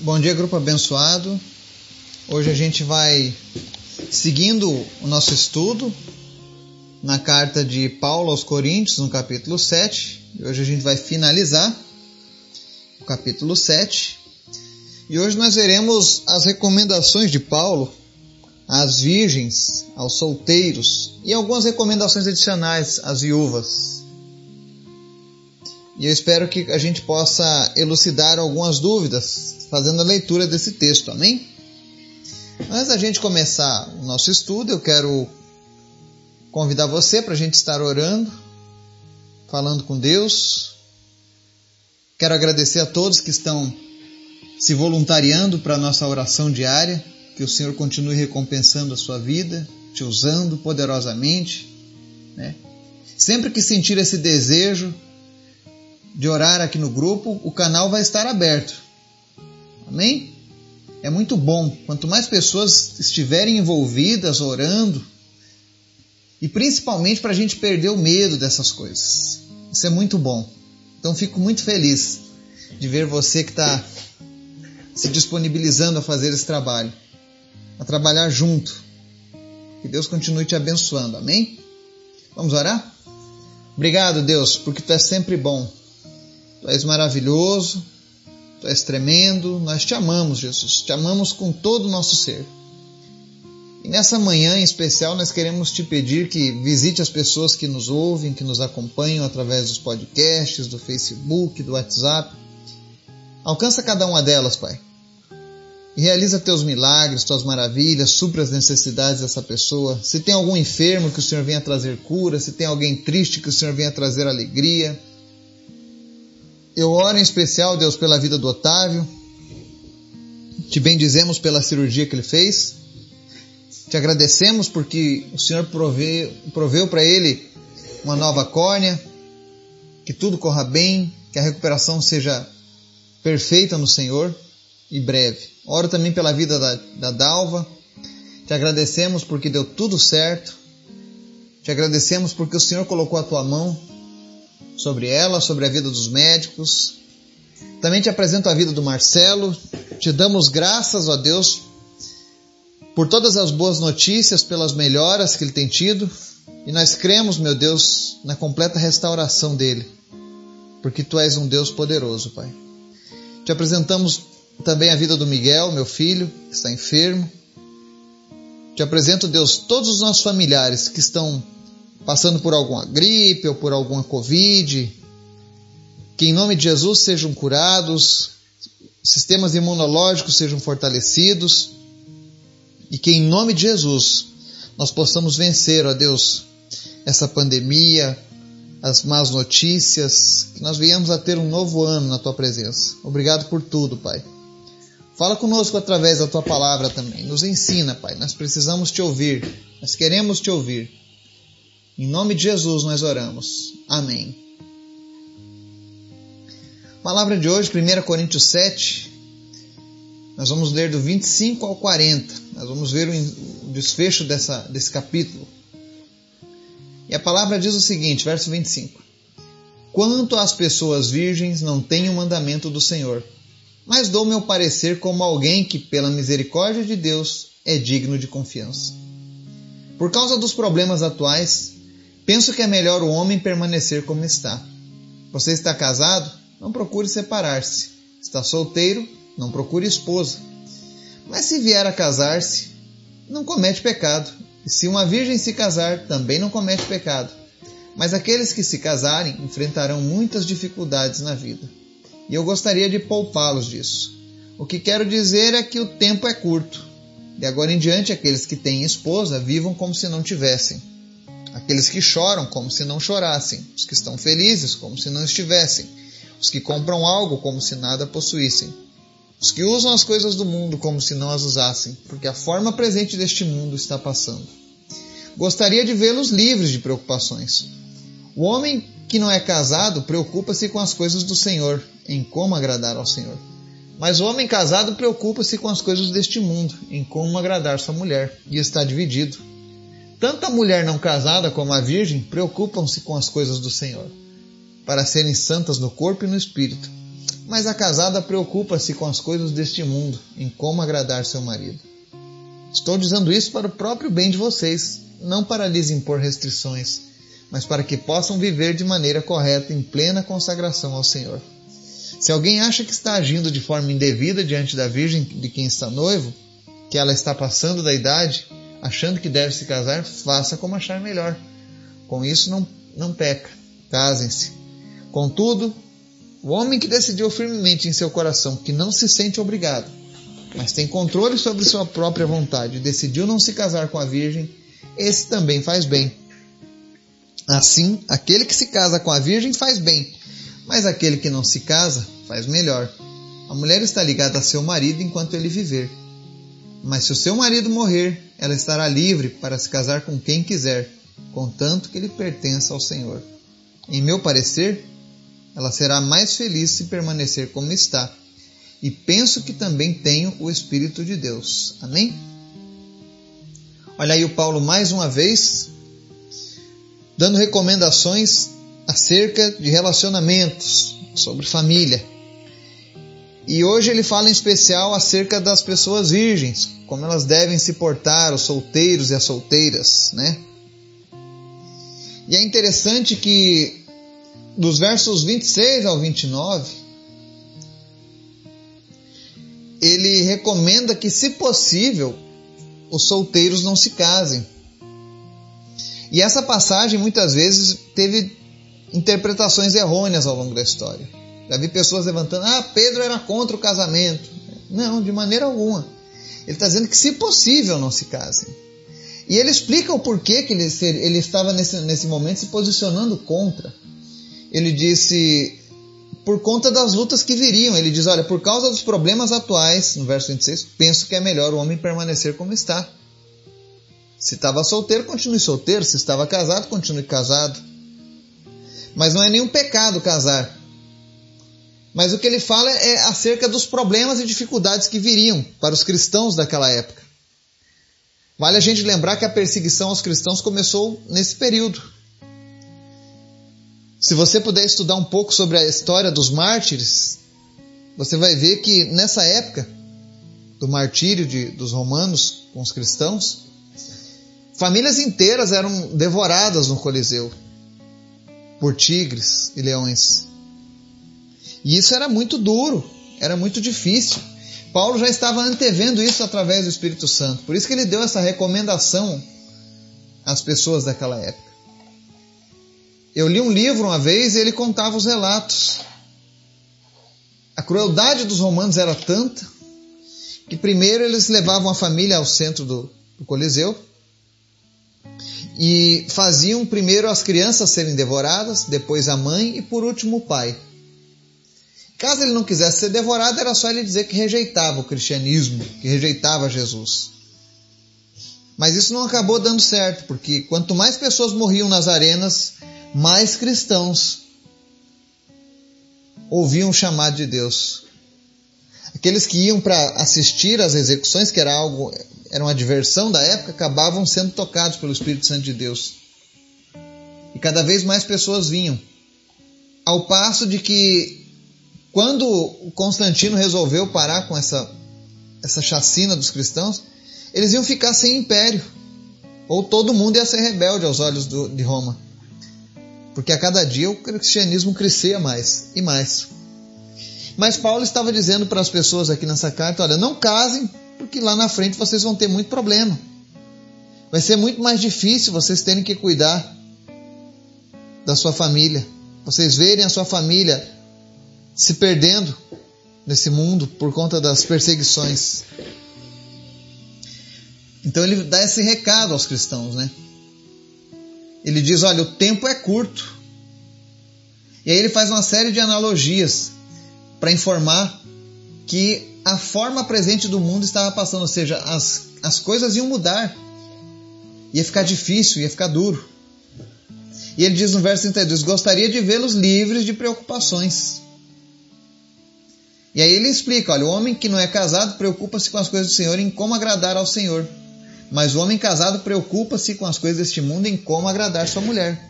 Bom dia, grupo abençoado. Hoje a gente vai seguindo o nosso estudo na carta de Paulo aos Coríntios, no capítulo 7. E hoje a gente vai finalizar o capítulo 7. E hoje nós veremos as recomendações de Paulo às virgens, aos solteiros e algumas recomendações adicionais às viúvas. E eu espero que a gente possa elucidar algumas dúvidas fazendo a leitura desse texto, amém? Antes da gente começar o nosso estudo, eu quero convidar você para a gente estar orando, falando com Deus. Quero agradecer a todos que estão se voluntariando para a nossa oração diária, que o Senhor continue recompensando a sua vida, te usando poderosamente. Né? Sempre que sentir esse desejo de orar aqui no grupo, o canal vai estar aberto. Amém? É muito bom. Quanto mais pessoas estiverem envolvidas, orando, e principalmente para a gente perder o medo dessas coisas. Isso é muito bom. Então fico muito feliz de ver você que está se disponibilizando a fazer esse trabalho, a trabalhar junto. Que Deus continue te abençoando. Amém? Vamos orar? Obrigado, Deus, porque tu és sempre bom. Tu és maravilhoso Tu és tremendo, nós te amamos, Jesus, te amamos com todo o nosso ser. E nessa manhã em especial nós queremos te pedir que visite as pessoas que nos ouvem, que nos acompanham através dos podcasts, do Facebook, do WhatsApp. Alcança cada uma delas, Pai. E realiza teus milagres, tuas maravilhas, supra as necessidades dessa pessoa. Se tem algum enfermo, que o Senhor venha trazer cura. Se tem alguém triste, que o Senhor venha trazer alegria. Eu oro em especial, Deus, pela vida do Otávio. Te bendizemos pela cirurgia que ele fez. Te agradecemos porque o Senhor proveu, proveu para ele uma nova córnea. Que tudo corra bem, que a recuperação seja perfeita no Senhor e breve. Oro também pela vida da, da Dalva. Te agradecemos porque deu tudo certo. Te agradecemos porque o Senhor colocou a tua mão sobre ela, sobre a vida dos médicos. Também te apresento a vida do Marcelo. Te damos graças, ó Deus, por todas as boas notícias, pelas melhoras que ele tem tido. E nós cremos, meu Deus, na completa restauração dele, porque tu és um Deus poderoso, Pai. Te apresentamos também a vida do Miguel, meu filho, que está enfermo. Te apresento, Deus, todos os nossos familiares que estão passando por alguma gripe ou por alguma Covid. Que em nome de Jesus sejam curados, sistemas imunológicos sejam fortalecidos e que em nome de Jesus nós possamos vencer, ó Deus, essa pandemia, as más notícias, que nós venhamos a ter um novo ano na tua presença. Obrigado por tudo, Pai. Fala conosco através da tua palavra também. Nos ensina, Pai. Nós precisamos te ouvir. Nós queremos te ouvir. Em nome de Jesus nós oramos. Amém. Palavra de hoje, 1 Coríntios 7. Nós vamos ler do 25 ao 40. Nós vamos ver o desfecho dessa, desse capítulo. E a palavra diz o seguinte, verso 25: Quanto às pessoas virgens, não tenho o mandamento do Senhor, mas dou meu parecer como alguém que, pela misericórdia de Deus, é digno de confiança. Por causa dos problemas atuais, Penso que é melhor o homem permanecer como está. Você está casado? Não procure separar-se. Está solteiro? Não procure esposa. Mas se vier a casar-se, não comete pecado. E se uma virgem se casar, também não comete pecado. Mas aqueles que se casarem enfrentarão muitas dificuldades na vida. E eu gostaria de poupá-los disso. O que quero dizer é que o tempo é curto. De agora em diante, aqueles que têm esposa vivam como se não tivessem aqueles que choram como se não chorassem, os que estão felizes como se não estivessem, os que compram algo como se nada possuíssem, os que usam as coisas do mundo como se não as usassem, porque a forma presente deste mundo está passando. Gostaria de vê-los livres de preocupações. O homem que não é casado preocupa-se com as coisas do Senhor, em como agradar ao Senhor. Mas o homem casado preocupa-se com as coisas deste mundo, em como agradar sua mulher, e está dividido. Tanto a mulher não casada como a virgem preocupam-se com as coisas do Senhor, para serem santas no corpo e no espírito. mas a casada preocupa-se com as coisas deste mundo, em como agradar seu marido. Estou dizendo isso para o próprio bem de vocês, não para lhes impor restrições, mas para que possam viver de maneira correta em plena consagração ao Senhor. Se alguém acha que está agindo de forma indevida diante da Virgem de quem está noivo, que ela está passando da idade, achando que deve se casar, faça como achar melhor. Com isso não, não peca. Casem-se. Contudo, o homem que decidiu firmemente em seu coração que não se sente obrigado, mas tem controle sobre sua própria vontade e decidiu não se casar com a Virgem, esse também faz bem. Assim, aquele que se casa com a Virgem faz bem, mas aquele que não se casa faz melhor. A mulher está ligada a seu marido enquanto ele viver. Mas se o seu marido morrer, ela estará livre para se casar com quem quiser, contanto que ele pertença ao Senhor. Em meu parecer, ela será mais feliz se permanecer como está. E penso que também tenho o Espírito de Deus. Amém? Olha aí o Paulo mais uma vez dando recomendações acerca de relacionamentos, sobre família. E hoje ele fala em especial acerca das pessoas virgens, como elas devem se portar, os solteiros e as solteiras, né? E é interessante que dos versos 26 ao 29, ele recomenda que, se possível, os solteiros não se casem. E essa passagem muitas vezes teve interpretações errôneas ao longo da história. Já vi pessoas levantando, ah, Pedro era contra o casamento. Não, de maneira alguma. Ele está dizendo que, se possível, não se casem. E ele explica o porquê que ele, ele estava nesse, nesse momento se posicionando contra. Ele disse, por conta das lutas que viriam. Ele diz: Olha, por causa dos problemas atuais, no verso 26, penso que é melhor o homem permanecer como está. Se estava solteiro, continue solteiro. Se estava casado, continue casado. Mas não é nenhum pecado casar. Mas o que ele fala é acerca dos problemas e dificuldades que viriam para os cristãos daquela época. Vale a gente lembrar que a perseguição aos cristãos começou nesse período. Se você puder estudar um pouco sobre a história dos mártires, você vai ver que nessa época do martírio de, dos romanos com os cristãos, famílias inteiras eram devoradas no Coliseu por tigres e leões. E isso era muito duro, era muito difícil. Paulo já estava antevendo isso através do Espírito Santo. Por isso que ele deu essa recomendação às pessoas daquela época. Eu li um livro uma vez e ele contava os relatos. A crueldade dos romanos era tanta que primeiro eles levavam a família ao centro do, do Coliseu e faziam primeiro as crianças serem devoradas, depois a mãe e por último o pai. Caso ele não quisesse ser devorado, era só ele dizer que rejeitava o cristianismo, que rejeitava Jesus. Mas isso não acabou dando certo, porque quanto mais pessoas morriam nas arenas, mais cristãos ouviam o chamado de Deus. Aqueles que iam para assistir às execuções, que era algo, era uma diversão da época, acabavam sendo tocados pelo Espírito Santo de Deus. E cada vez mais pessoas vinham. Ao passo de que quando Constantino resolveu parar com essa, essa chacina dos cristãos, eles iam ficar sem império. Ou todo mundo ia ser rebelde aos olhos do, de Roma. Porque a cada dia o cristianismo crescia mais e mais. Mas Paulo estava dizendo para as pessoas aqui nessa carta: olha, não casem, porque lá na frente vocês vão ter muito problema. Vai ser muito mais difícil vocês terem que cuidar da sua família. Vocês verem a sua família se perdendo nesse mundo por conta das perseguições. Então ele dá esse recado aos cristãos, né? Ele diz: olha, o tempo é curto. E aí ele faz uma série de analogias para informar que a forma presente do mundo estava passando, ou seja, as, as coisas iam mudar. Ia ficar difícil, ia ficar duro. E ele diz no verso 32: Gostaria de vê-los livres de preocupações. E aí ele explica: olha, o homem que não é casado preocupa-se com as coisas do Senhor em como agradar ao Senhor. Mas o homem casado preocupa-se com as coisas deste mundo em como agradar sua mulher.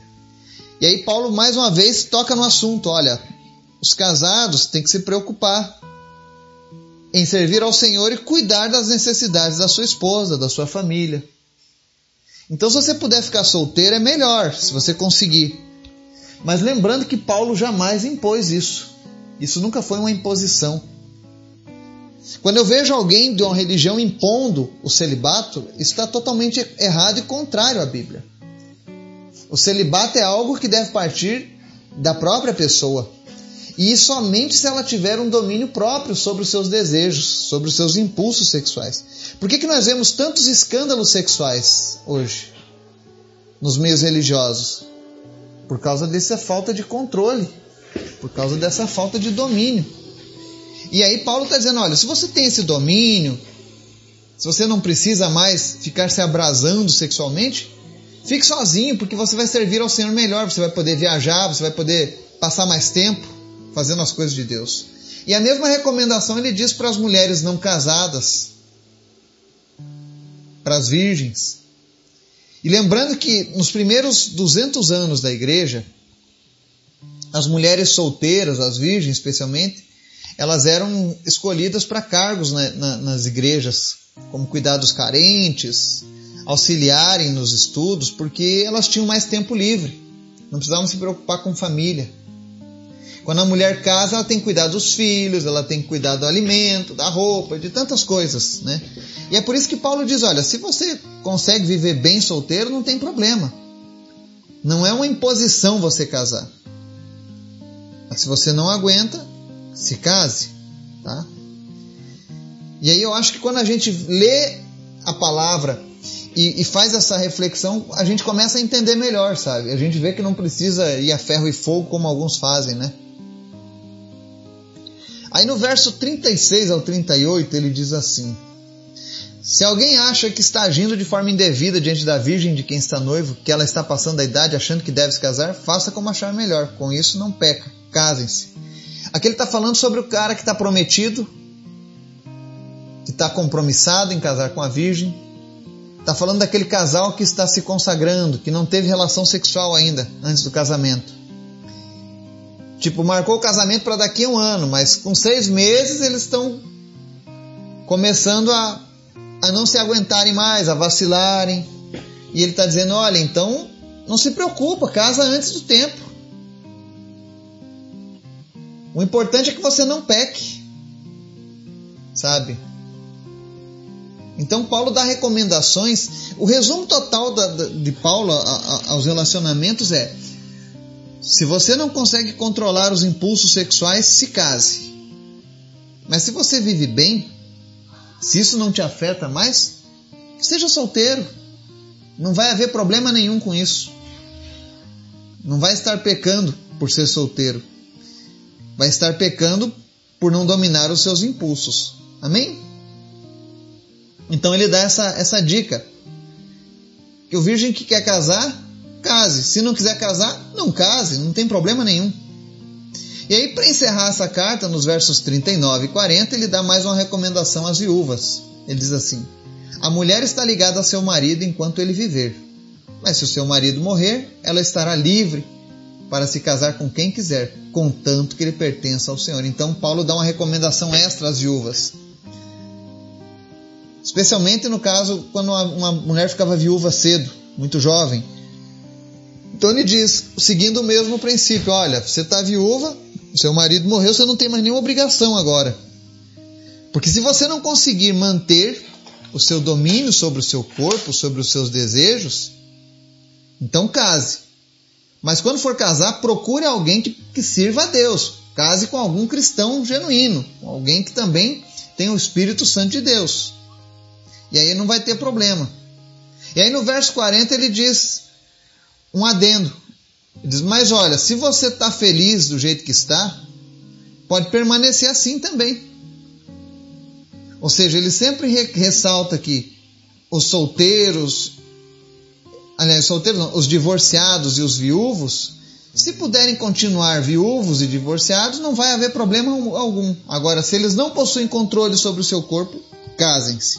E aí Paulo mais uma vez toca no assunto: olha, os casados têm que se preocupar em servir ao Senhor e cuidar das necessidades da sua esposa, da sua família. Então, se você puder ficar solteiro, é melhor, se você conseguir. Mas lembrando que Paulo jamais impôs isso. Isso nunca foi uma imposição. Quando eu vejo alguém de uma religião impondo o celibato, isso está totalmente errado e contrário à Bíblia. O celibato é algo que deve partir da própria pessoa. E somente se ela tiver um domínio próprio sobre os seus desejos, sobre os seus impulsos sexuais. Por que, que nós vemos tantos escândalos sexuais hoje nos meios religiosos? Por causa dessa falta de controle, por causa dessa falta de domínio. E aí Paulo está dizendo: olha, se você tem esse domínio, se você não precisa mais ficar se abrasando sexualmente, fique sozinho, porque você vai servir ao Senhor melhor, você vai poder viajar, você vai poder passar mais tempo fazendo as coisas de Deus. E a mesma recomendação ele diz para as mulheres não casadas, para as virgens. E lembrando que nos primeiros 200 anos da igreja, as mulheres solteiras, as virgens especialmente, elas eram escolhidas para cargos na, na, nas igrejas, como cuidar dos carentes, auxiliarem nos estudos, porque elas tinham mais tempo livre, não precisavam se preocupar com família. Quando a mulher casa, ela tem que cuidar dos filhos, ela tem que cuidar do alimento, da roupa, de tantas coisas, né? E é por isso que Paulo diz: olha, se você consegue viver bem solteiro, não tem problema. Não é uma imposição você casar. Mas se você não aguenta, se case, tá? E aí eu acho que quando a gente lê a palavra e, e, faz essa reflexão, a gente começa a entender melhor, sabe? A gente vê que não precisa ir a ferro e fogo como alguns fazem, né? Aí no verso 36 ao 38 ele diz assim: Se alguém acha que está agindo de forma indevida diante da virgem de quem está noivo, que ela está passando a idade achando que deve se casar, faça como achar melhor. Com isso não peca. Casem-se. Aqui ele está falando sobre o cara que está prometido, que está compromissado em casar com a virgem. Está falando daquele casal que está se consagrando, que não teve relação sexual ainda antes do casamento. Tipo, marcou o casamento para daqui a um ano, mas com seis meses eles estão começando a, a não se aguentarem mais, a vacilarem. E ele está dizendo: olha, então não se preocupa, casa antes do tempo. O importante é que você não peque, sabe? Então Paulo dá recomendações. O resumo total da, de Paulo a, a, aos relacionamentos é: se você não consegue controlar os impulsos sexuais, se case. Mas se você vive bem, se isso não te afeta mais, seja solteiro. Não vai haver problema nenhum com isso. Não vai estar pecando por ser solteiro. Vai estar pecando por não dominar os seus impulsos. Amém? Então ele dá essa, essa dica. Que o virgem que quer casar, case. Se não quiser casar, não case, não tem problema nenhum. E aí, para encerrar essa carta, nos versos 39 e 40, ele dá mais uma recomendação às viúvas. Ele diz assim: A mulher está ligada a seu marido enquanto ele viver. Mas se o seu marido morrer, ela estará livre para se casar com quem quiser, contanto que ele pertença ao Senhor. Então, Paulo dá uma recomendação extra às viúvas. Especialmente no caso quando uma mulher ficava viúva cedo, muito jovem então ele diz, seguindo o mesmo princípio: olha, você está viúva, seu marido morreu, você não tem mais nenhuma obrigação agora. Porque se você não conseguir manter o seu domínio sobre o seu corpo, sobre os seus desejos, então case. Mas quando for casar, procure alguém que, que sirva a Deus. Case com algum cristão genuíno, alguém que também tem o Espírito Santo de Deus. E aí não vai ter problema. E aí no verso 40 ele diz: um adendo. Ele diz: Mas olha, se você está feliz do jeito que está, pode permanecer assim também. Ou seja, ele sempre ressalta que os solteiros, aliás, solteiros não, os divorciados e os viúvos, se puderem continuar viúvos e divorciados, não vai haver problema algum. Agora, se eles não possuem controle sobre o seu corpo, casem-se.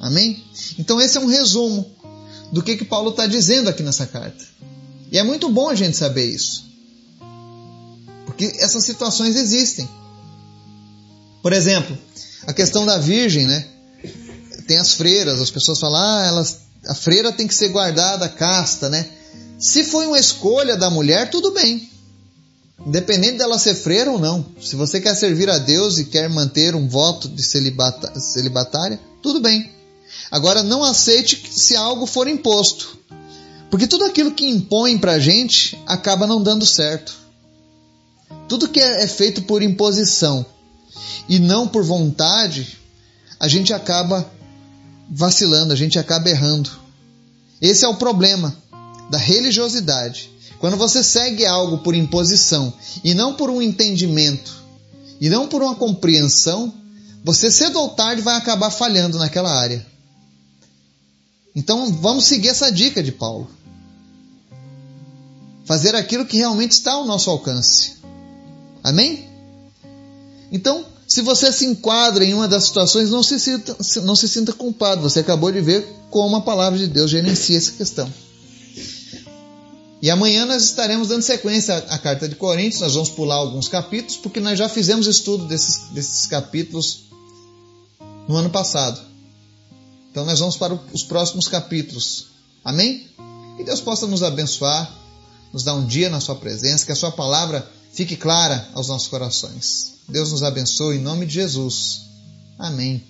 Amém? Então, esse é um resumo do que, que Paulo está dizendo aqui nessa carta. E é muito bom a gente saber isso. Porque essas situações existem. Por exemplo, a questão da virgem, né? Tem as freiras, as pessoas falam, ah, elas, a freira tem que ser guardada casta, né? Se foi uma escolha da mulher, tudo bem. Independente dela ser freira ou não. Se você quer servir a Deus e quer manter um voto de celibata, celibatária, tudo bem. Agora, não aceite se algo for imposto. Porque tudo aquilo que impõe pra gente acaba não dando certo. Tudo que é feito por imposição e não por vontade, a gente acaba vacilando, a gente acaba errando. Esse é o problema da religiosidade. Quando você segue algo por imposição e não por um entendimento e não por uma compreensão, você cedo ou tarde vai acabar falhando naquela área. Então vamos seguir essa dica de Paulo. Fazer aquilo que realmente está ao nosso alcance. Amém? Então, se você se enquadra em uma das situações, não se sinta, não se sinta culpado. Você acabou de ver como a palavra de Deus gerencia essa questão. E amanhã nós estaremos dando sequência à, carta de Coríntios, nós vamos pular alguns capítulos, porque nós já fizemos estudo desses, desses capítulos no ano passado. Então nós vamos para os próximos capítulos. Amém? Que Deus possa nos abençoar, nos dar um dia na Sua presença, que a Sua palavra fique clara aos nossos corações. Deus nos abençoe em nome de Jesus. Amém.